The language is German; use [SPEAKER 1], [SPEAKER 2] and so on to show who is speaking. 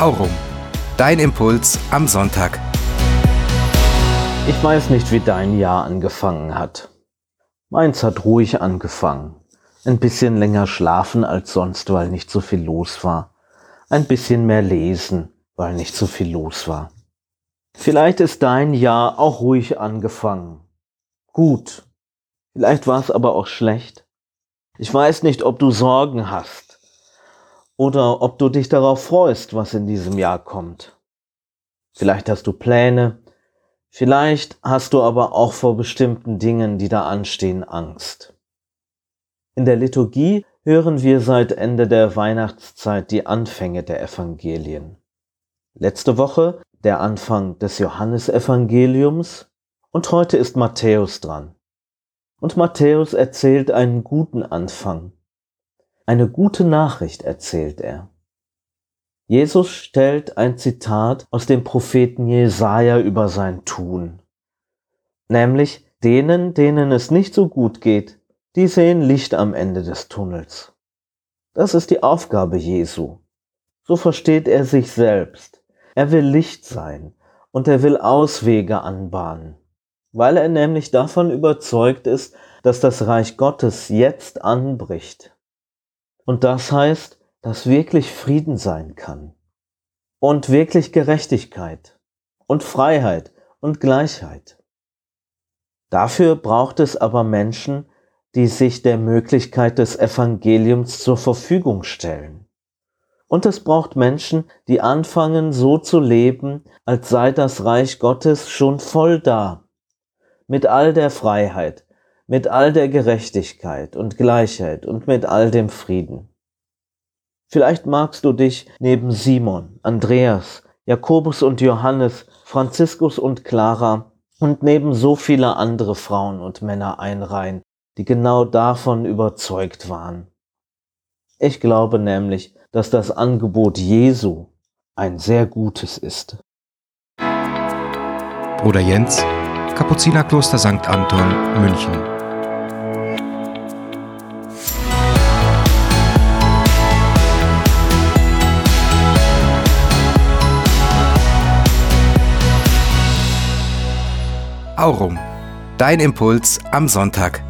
[SPEAKER 1] Aurum. Dein Impuls am Sonntag.
[SPEAKER 2] Ich weiß nicht, wie dein Jahr angefangen hat. Meins hat ruhig angefangen. Ein bisschen länger schlafen als sonst, weil nicht so viel los war. Ein bisschen mehr lesen, weil nicht so viel los war. Vielleicht ist dein Jahr auch ruhig angefangen. Gut. Vielleicht war es aber auch schlecht. Ich weiß nicht, ob du Sorgen hast oder ob du dich darauf freust, was in diesem Jahr kommt. Vielleicht hast du Pläne, vielleicht hast du aber auch vor bestimmten Dingen, die da anstehen, Angst. In der Liturgie hören wir seit Ende der Weihnachtszeit die Anfänge der Evangelien. Letzte Woche der Anfang des Johannesevangeliums und heute ist Matthäus dran. Und Matthäus erzählt einen guten Anfang, eine gute Nachricht erzählt er. Jesus stellt ein Zitat aus dem Propheten Jesaja über sein Tun. Nämlich denen, denen es nicht so gut geht, die sehen Licht am Ende des Tunnels. Das ist die Aufgabe Jesu. So versteht er sich selbst. Er will Licht sein und er will Auswege anbahnen, weil er nämlich davon überzeugt ist, dass das Reich Gottes jetzt anbricht und das heißt, dass wirklich Frieden sein kann. Und wirklich Gerechtigkeit. Und Freiheit und Gleichheit. Dafür braucht es aber Menschen, die sich der Möglichkeit des Evangeliums zur Verfügung stellen. Und es braucht Menschen, die anfangen so zu leben, als sei das Reich Gottes schon voll da. Mit all der Freiheit, mit all der Gerechtigkeit und Gleichheit und mit all dem Frieden. Vielleicht magst du dich neben Simon, Andreas, Jakobus und Johannes, Franziskus und Clara und neben so viele andere Frauen und Männer einreihen, die genau davon überzeugt waren. Ich glaube nämlich, dass das Angebot Jesu ein sehr gutes ist.
[SPEAKER 1] Bruder Jens, Kapuzinerkloster St. Anton, München. Aurum. Dein Impuls am Sonntag.